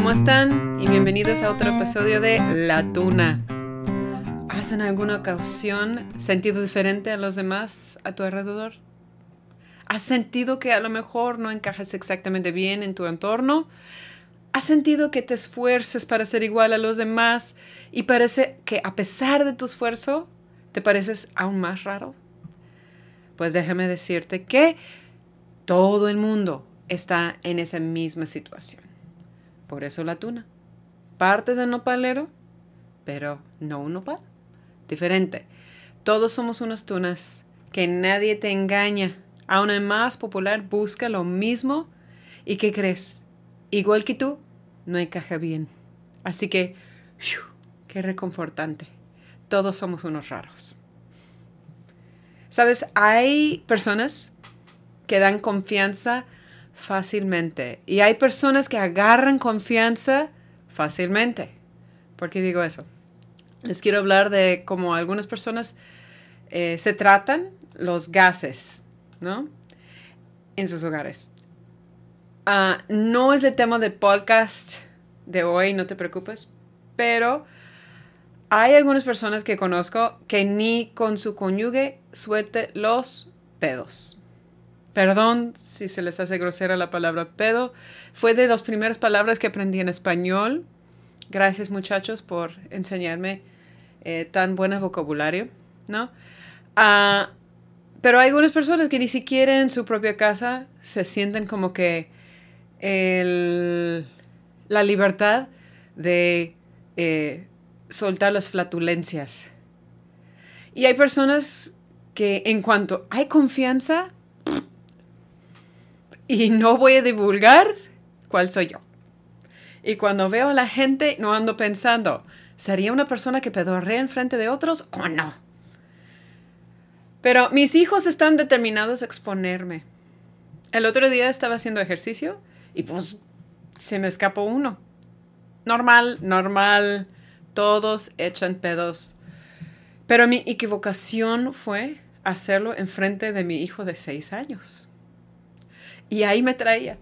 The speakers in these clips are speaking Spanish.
¿Cómo están? Y bienvenidos a otro episodio de La Tuna. ¿Has en alguna ocasión sentido diferente a los demás a tu alrededor? ¿Has sentido que a lo mejor no encajas exactamente bien en tu entorno? ¿Has sentido que te esfuerces para ser igual a los demás y parece que a pesar de tu esfuerzo te pareces aún más raro? Pues déjame decirte que todo el mundo está en esa misma situación. Por eso la tuna. Parte del nopalero, pero no un nopal. Diferente. Todos somos unas tunas. Que nadie te engaña. Aún el más popular busca lo mismo. ¿Y qué crees? Igual que tú, no encaja bien. Así que, qué reconfortante. Todos somos unos raros. Sabes, hay personas que dan confianza fácilmente. Y hay personas que agarran confianza fácilmente. ¿Por qué digo eso? Les quiero hablar de cómo algunas personas eh, se tratan los gases, ¿no? En sus hogares. Ah, no es el tema del podcast de hoy, no te preocupes, pero hay algunas personas que conozco que ni con su cónyuge suelte los pedos. Perdón si se les hace grosera la palabra pedo. Fue de las primeras palabras que aprendí en español. Gracias muchachos por enseñarme eh, tan buen vocabulario, ¿no? Ah, pero hay algunas personas que ni siquiera en su propia casa se sienten como que la libertad de eh, soltar las flatulencias. Y hay personas que en cuanto hay confianza, y no voy a divulgar cuál soy yo. Y cuando veo a la gente, no ando pensando, ¿sería una persona que pedorrea en frente de otros o no? Pero mis hijos están determinados a exponerme. El otro día estaba haciendo ejercicio y pues se me escapó uno. Normal, normal, todos echan pedos. Pero mi equivocación fue hacerlo en frente de mi hijo de seis años. Y ahí me traía.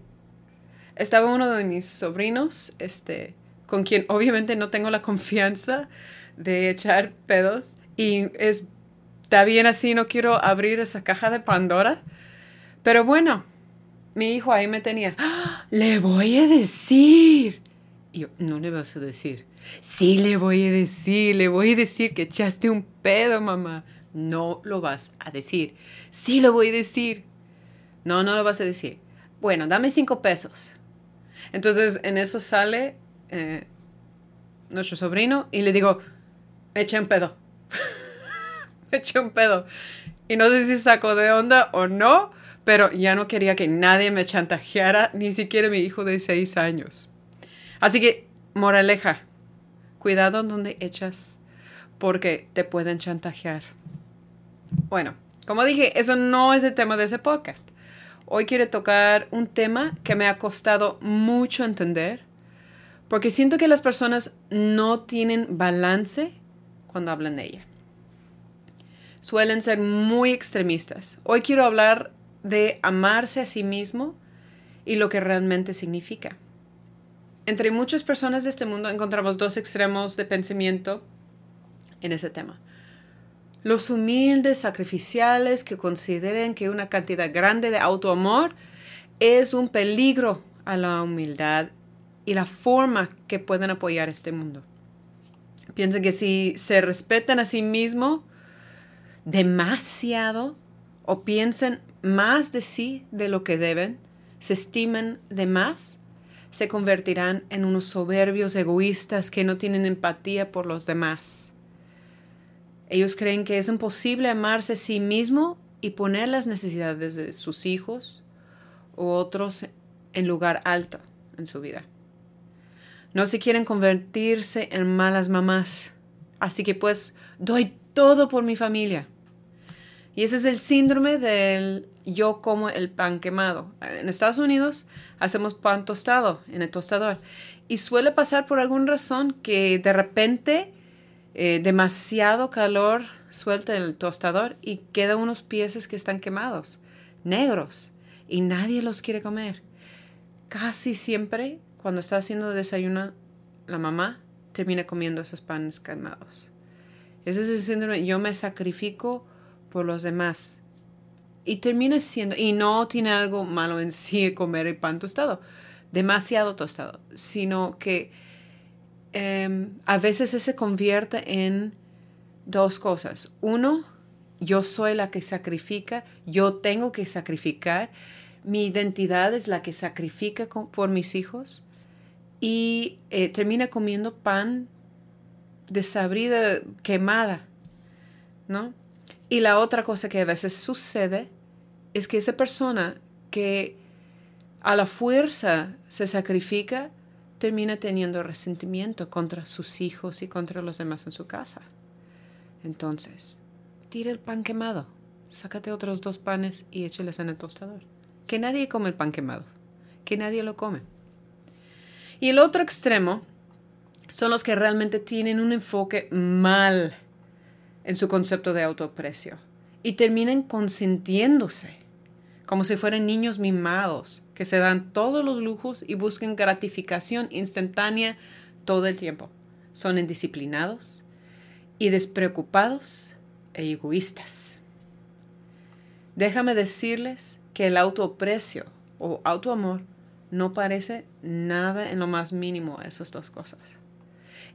Estaba uno de mis sobrinos, este, con quien obviamente no tengo la confianza de echar pedos. Y es, está bien así, no quiero abrir esa caja de Pandora. Pero bueno, mi hijo ahí me tenía. ¡Ah! Le voy a decir. Y yo, no le vas a decir. Sí, le voy a decir, le voy a decir que echaste un pedo, mamá. No lo vas a decir. Sí, lo voy a decir. No, no lo vas a decir. Bueno, dame cinco pesos. Entonces en eso sale eh, nuestro sobrino y le digo, eché un pedo. eché un pedo. Y no sé si sacó de onda o no, pero ya no quería que nadie me chantajeara, ni siquiera mi hijo de seis años. Así que, moraleja, cuidado donde echas, porque te pueden chantajear. Bueno, como dije, eso no es el tema de ese podcast. Hoy quiero tocar un tema que me ha costado mucho entender, porque siento que las personas no tienen balance cuando hablan de ella. Suelen ser muy extremistas. Hoy quiero hablar de amarse a sí mismo y lo que realmente significa. Entre muchas personas de este mundo encontramos dos extremos de pensamiento en ese tema los humildes, sacrificiales que consideren que una cantidad grande de autoamor es un peligro a la humildad y la forma que pueden apoyar este mundo. Piensen que si se respetan a sí mismos demasiado o piensen más de sí de lo que deben, se estimen de más, se convertirán en unos soberbios egoístas que no tienen empatía por los demás ellos creen que es imposible amarse a sí mismo y poner las necesidades de sus hijos u otros en lugar alto en su vida. No se quieren convertirse en malas mamás, así que pues doy todo por mi familia. Y ese es el síndrome del yo como el pan quemado. En Estados Unidos hacemos pan tostado en el tostador y suele pasar por alguna razón que de repente eh, demasiado calor suelta el tostador y quedan unos pies que están quemados, negros, y nadie los quiere comer. Casi siempre cuando está haciendo desayuno, la mamá termina comiendo esos panes quemados. Ese es el síndrome, yo me sacrifico por los demás. Y termina siendo, y no tiene algo malo en sí comer el pan tostado, demasiado tostado, sino que em, a veces se convierte en dos cosas. Uno, yo soy la que sacrifica, yo tengo que sacrificar, mi identidad es la que sacrifica por mis hijos y eh, termina comiendo pan desabrida, quemada, ¿no? Y la otra cosa que a veces sucede es que esa persona que a la fuerza se sacrifica, termina teniendo resentimiento contra sus hijos y contra los demás en su casa. Entonces, tira el pan quemado, sácate otros dos panes y écheles en el tostador. Que nadie come el pan quemado, que nadie lo come. Y el otro extremo son los que realmente tienen un enfoque mal en su concepto de autoprecio y terminan consintiéndose como si fueran niños mimados que se dan todos los lujos y buscan gratificación instantánea todo el tiempo. Son indisciplinados y despreocupados e egoístas. Déjame decirles que el autoprecio o autoamor no parece nada en lo más mínimo a esas dos cosas.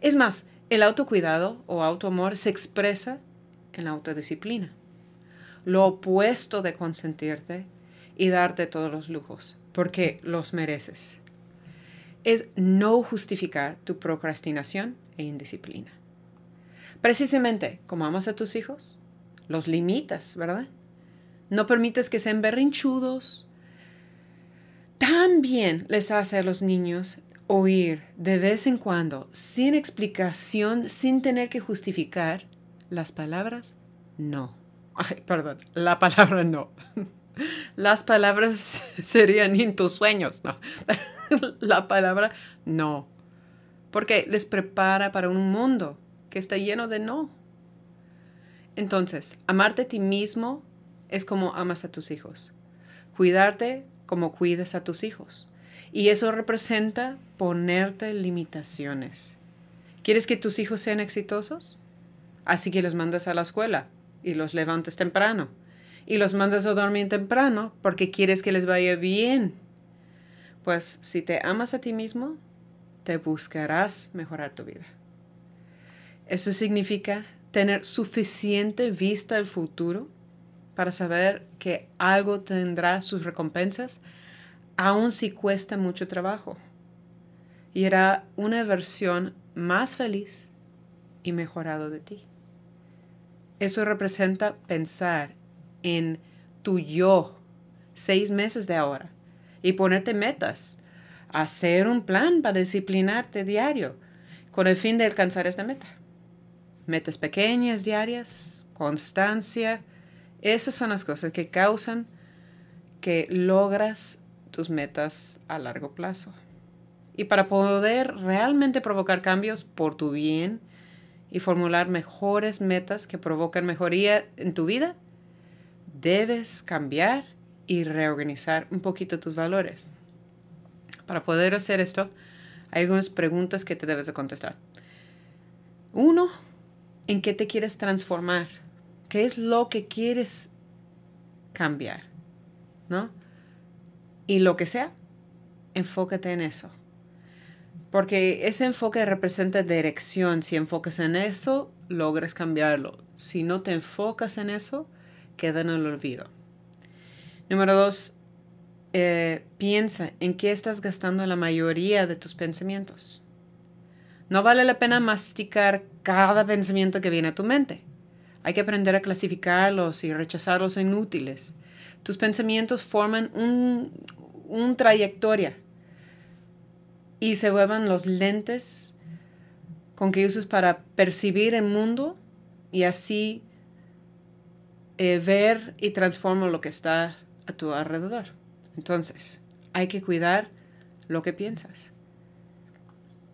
Es más, el autocuidado o autoamor se expresa en la autodisciplina, lo opuesto de consentirte y darte todos los lujos, porque los mereces. Es no justificar tu procrastinación e indisciplina. Precisamente como amas a tus hijos, los limitas, ¿verdad? No permites que sean berrinchudos. También les hace a los niños oír de vez en cuando, sin explicación, sin tener que justificar, las palabras no. Ay, perdón, la palabra no. Las palabras serían en tus sueños, no. La palabra no. Porque les prepara para un mundo que está lleno de no. Entonces, amarte a ti mismo es como amas a tus hijos. Cuidarte como cuides a tus hijos. Y eso representa ponerte limitaciones. ¿Quieres que tus hijos sean exitosos? Así que los mandas a la escuela y los levantes temprano. Y los mandas a dormir temprano porque quieres que les vaya bien. Pues si te amas a ti mismo, te buscarás mejorar tu vida. Eso significa tener suficiente vista al futuro para saber que algo tendrá sus recompensas aun si cuesta mucho trabajo. Y era una versión más feliz y mejorado de ti. Eso representa pensar en tu yo seis meses de ahora y ponerte metas, hacer un plan para disciplinarte diario con el fin de alcanzar esta meta. Metas pequeñas, diarias, constancia, esas son las cosas que causan que logras tus metas a largo plazo. Y para poder realmente provocar cambios por tu bien y formular mejores metas que provocan mejoría en tu vida, debes cambiar y reorganizar un poquito tus valores. Para poder hacer esto, hay algunas preguntas que te debes de contestar. Uno, ¿en qué te quieres transformar? ¿Qué es lo que quieres cambiar? ¿No? Y lo que sea, enfócate en eso. Porque ese enfoque representa dirección. Si enfocas en eso, logras cambiarlo. Si no te enfocas en eso, queda en el olvido. Número dos, eh, piensa en qué estás gastando la mayoría de tus pensamientos. No vale la pena masticar cada pensamiento que viene a tu mente. Hay que aprender a clasificarlos y rechazarlos inútiles. Tus pensamientos forman un, un trayectoria y se vuelven los lentes con que usas para percibir el mundo y así eh, ver y transformar lo que está a tu alrededor. Entonces, hay que cuidar lo que piensas.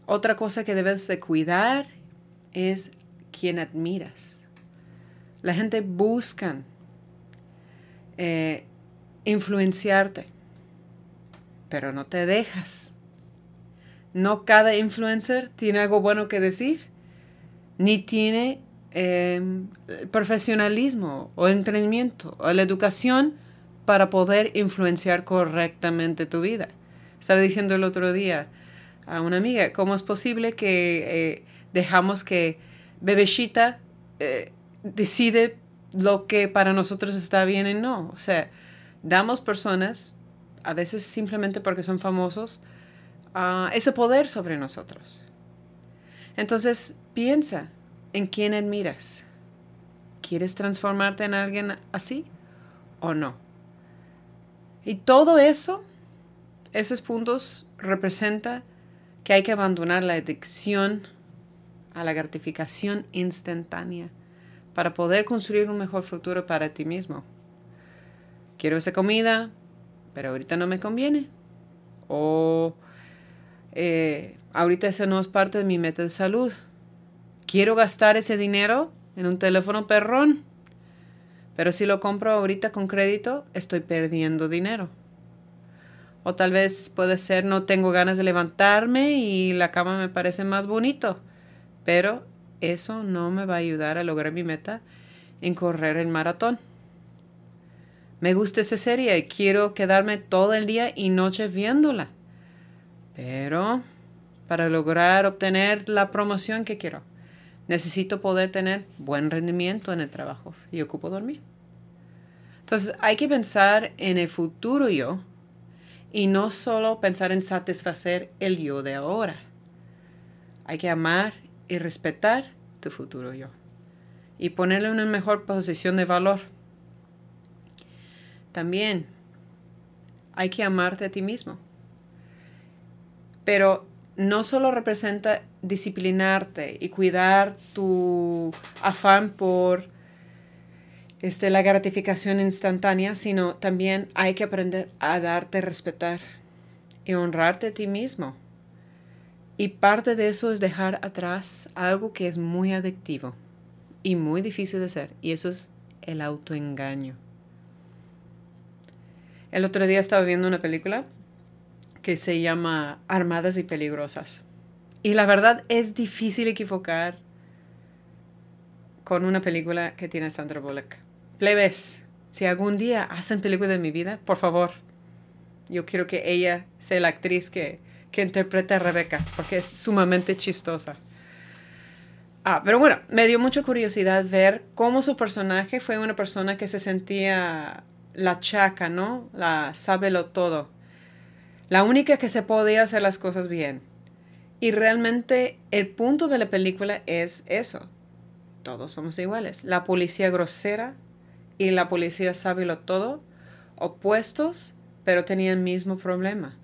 Otra cosa que debes de cuidar es quien admiras. La gente busca eh, influenciarte, pero no te dejas. No cada influencer tiene algo bueno que decir, ni tiene em, profesionalismo o entrenamiento o la educación para poder influenciar correctamente tu vida. Estaba diciendo el otro día a una amiga, ¿cómo es posible que eh, dejamos que Bebecita eh, decide lo que para nosotros está bien y no? O sea, damos personas, a veces simplemente porque son famosos, ese poder sobre nosotros. Entonces, piensa en quién admiras. ¿Quieres transformarte en alguien así o no? Y todo eso, esos puntos, representa que hay que abandonar la adicción a la gratificación instantánea para poder construir un mejor futuro para ti mismo. Quiero esa comida, pero ahorita no me conviene. O eh, ahorita eso no es parte de mi meta de salud. Quiero gastar ese dinero en un teléfono perrón, pero si lo compro ahorita con crédito, estoy perdiendo dinero. O tal vez puede ser no tengo ganas de levantarme y la cama me parece más bonito, pero eso no me va a ayudar a lograr mi meta en correr el maratón. Me gusta esa serie y quiero quedarme todo el día y noche viéndola. Pero para lograr obtener la promoción que quiero, necesito poder tener buen rendimiento en el trabajo y ocupo dormir. Entonces hay que pensar en el futuro yo y no solo pensar en satisfacer el yo de ahora. Hay que amar y respetar tu futuro yo y ponerle una mejor posición de valor. También hay que amarte a ti mismo pero no solo representa disciplinarte y cuidar tu afán por este, la gratificación instantánea, sino también hay que aprender a darte respetar y honrarte a ti mismo. Y parte de eso es dejar atrás algo que es muy adictivo y muy difícil de hacer, y eso es el autoengaño. El otro día estaba viendo una película que se llama Armadas y Peligrosas. Y la verdad es difícil equivocar con una película que tiene Sandra Bullock. Plebes, si algún día hacen película de mi vida, por favor, yo quiero que ella sea la actriz que, que interprete a Rebecca, porque es sumamente chistosa. Ah, pero bueno, me dio mucha curiosidad ver cómo su personaje fue una persona que se sentía la chaca, ¿no? La sábelo todo la única que se podía hacer las cosas bien. Y realmente el punto de la película es eso. Todos somos iguales. La policía grosera y la policía sábilo todo, opuestos, pero tenían el mismo problema.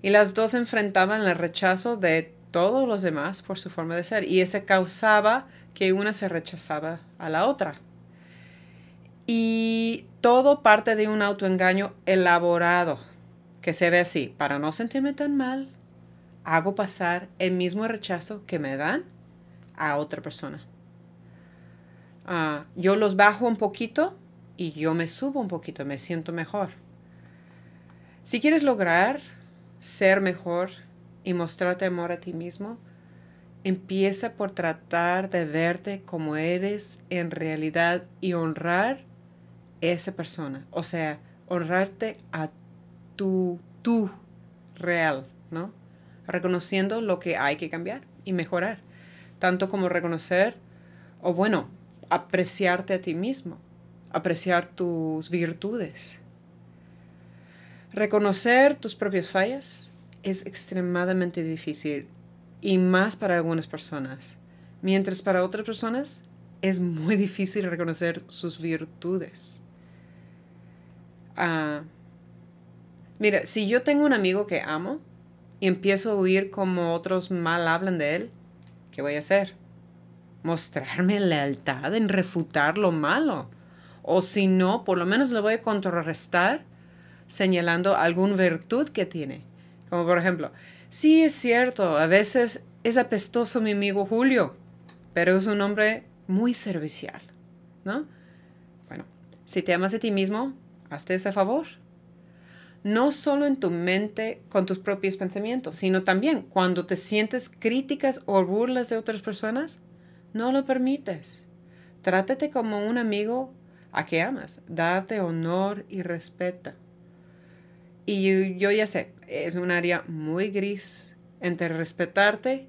Y las dos enfrentaban el rechazo de todos los demás por su forma de ser. Y ese causaba que una se rechazaba a la otra. Y todo parte de un autoengaño elaborado que se ve así, para no sentirme tan mal, hago pasar el mismo rechazo que me dan a otra persona. Ah, yo los bajo un poquito y yo me subo un poquito, me siento mejor. Si quieres lograr ser mejor y mostrarte amor a ti mismo, empieza por tratar de verte como eres en realidad y honrar esa persona. O sea, honrarte a tu, tú real, ¿no? Reconociendo lo que hay que cambiar y mejorar. Tanto como reconocer, o bueno, apreciarte a ti mismo, apreciar tus virtudes. Reconocer tus propias fallas es extremadamente difícil y más para algunas personas, mientras para otras personas es muy difícil reconocer sus virtudes. Ah, Mira, si yo tengo un amigo que amo y empiezo a oír como otros mal hablan de él, ¿qué voy a hacer? Mostrarme lealtad en refutar lo malo. O si no, por lo menos le voy a contrarrestar señalando alguna virtud que tiene. Como por ejemplo, sí es cierto, a veces es apestoso mi amigo Julio, pero es un hombre muy servicial, ¿no? Bueno, si te amas a ti mismo, hazte ese favor no solo en tu mente con tus propios pensamientos, sino también cuando te sientes críticas o burlas de otras personas, no lo permites. Trátate como un amigo a que amas, darte honor y respeto. Y yo, ya sé, es un área muy gris entre respetarte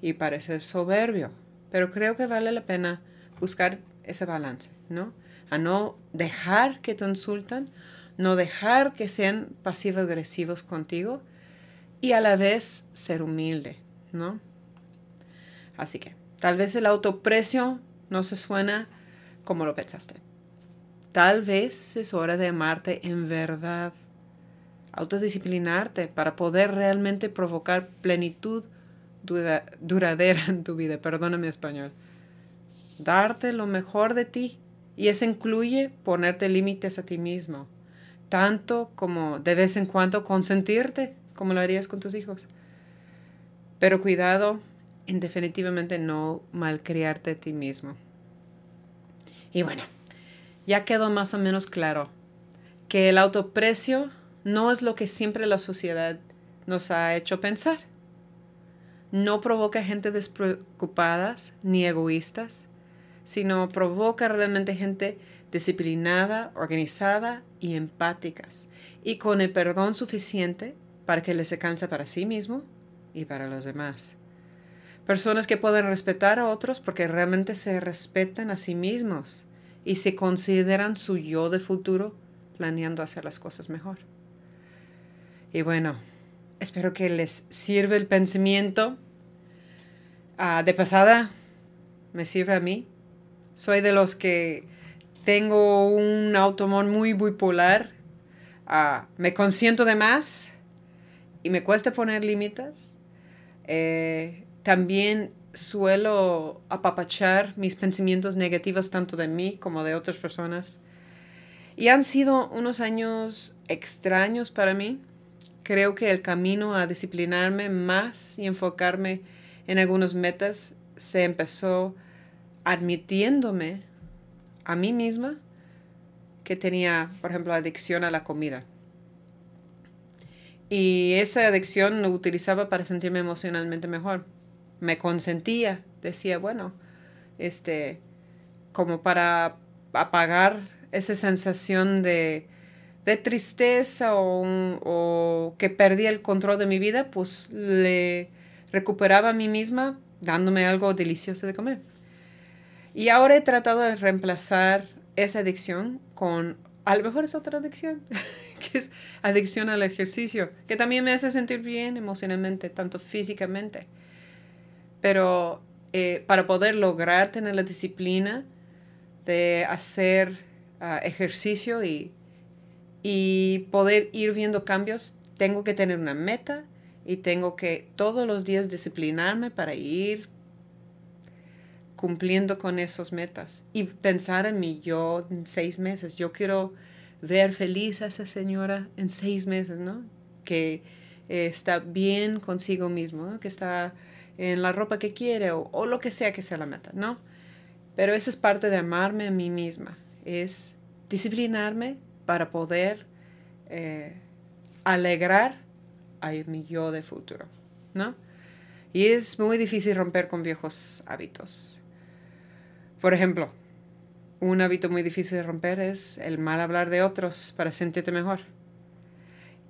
y parecer soberbio, pero creo que vale la pena buscar ese balance, ¿no? A no dejar que te insultan, no dejar que sean pasivo-agresivos contigo y a la vez ser humilde, ¿no? Así que tal vez el autoprecio no se suena como lo pensaste. Tal vez es hora de amarte en verdad, autodisciplinarte para poder realmente provocar plenitud duradera en tu vida. Perdóname español. Darte lo mejor de ti. Y eso incluye ponerte límites a ti mismo, tanto como de vez en cuando consentirte, como lo harías con tus hijos. Pero cuidado en definitivamente no malcriarte a ti mismo. Y bueno, ya quedó más o menos claro que el autoprecio no es lo que siempre la sociedad nos ha hecho pensar. No provoca gente despreocupadas ni egoístas, sino provoca realmente gente disciplinada, organizada y empáticas, y con el perdón suficiente para que les alcance para sí mismo y para los demás. Personas que pueden respetar a otros porque realmente se respetan a sí mismos y se consideran su yo de futuro planeando hacer las cosas mejor. Y bueno, espero que les sirva el pensamiento. Ah, de pasada, me sirve a mí. Soy de los que tengo un automón muy bipolar. Uh, me consiento de más y me cuesta poner límites. Eh, también suelo apapachar mis pensamientos negativos tanto de mí como de otras personas. Y han sido unos años extraños para mí. Creo que el camino a disciplinarme más y enfocarme en algunas metas se empezó admitiéndome a mí misma que tenía, por ejemplo, adicción a la comida. Y esa adicción lo utilizaba para sentirme emocionalmente mejor me consentía, decía, bueno, este, como para apagar esa sensación de, de tristeza o, o, que perdí el control de mi vida, pues le recuperaba a mí misma dándome algo delicioso de comer. Y ahora he tratado de reemplazar esa adicción con, a lo mejor es otra adicción, que es adicción al ejercicio, que también me hace sentir bien emocionalmente, tanto físicamente. Pero eh, para poder lograr tener la disciplina de hacer ah, ejercicio y, y poder ir viendo cambios, tengo que tener una meta y tengo que todos los días disciplinarme para ir cumpliendo con esas metas y pensar en mí yo en seis meses. Yo quiero ver feliz a esa señora en seis meses, ¿no? Que eh, está bien consigo mismo, que está en la ropa que quiere o, lo que sea que sea la meta, ¿no? Pero esa es parte de amarme a mí misma, es disciplinarme para poder eh, alegrar a mi yo de futuro, ¿no? Y es muy difícil romper con viejos hábitos. Por ejemplo, un hábito muy difícil de romper es el mal hablar de otros para sentirte mejor.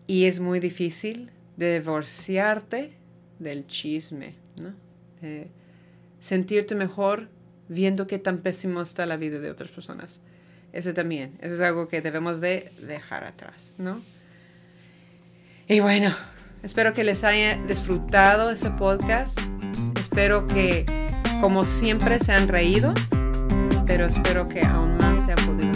Y es muy difícil divorciarte del chisme, ¿no? Sentirte mejor viendo qué tan pésimo está la vida de otras personas. Ese también, eso es algo que debemos de dejar atrás, ¿no? Y bueno, espero que les haya disfrutado ese podcast. Espero que, como siempre, se han reído, pero espero que aún más se han podido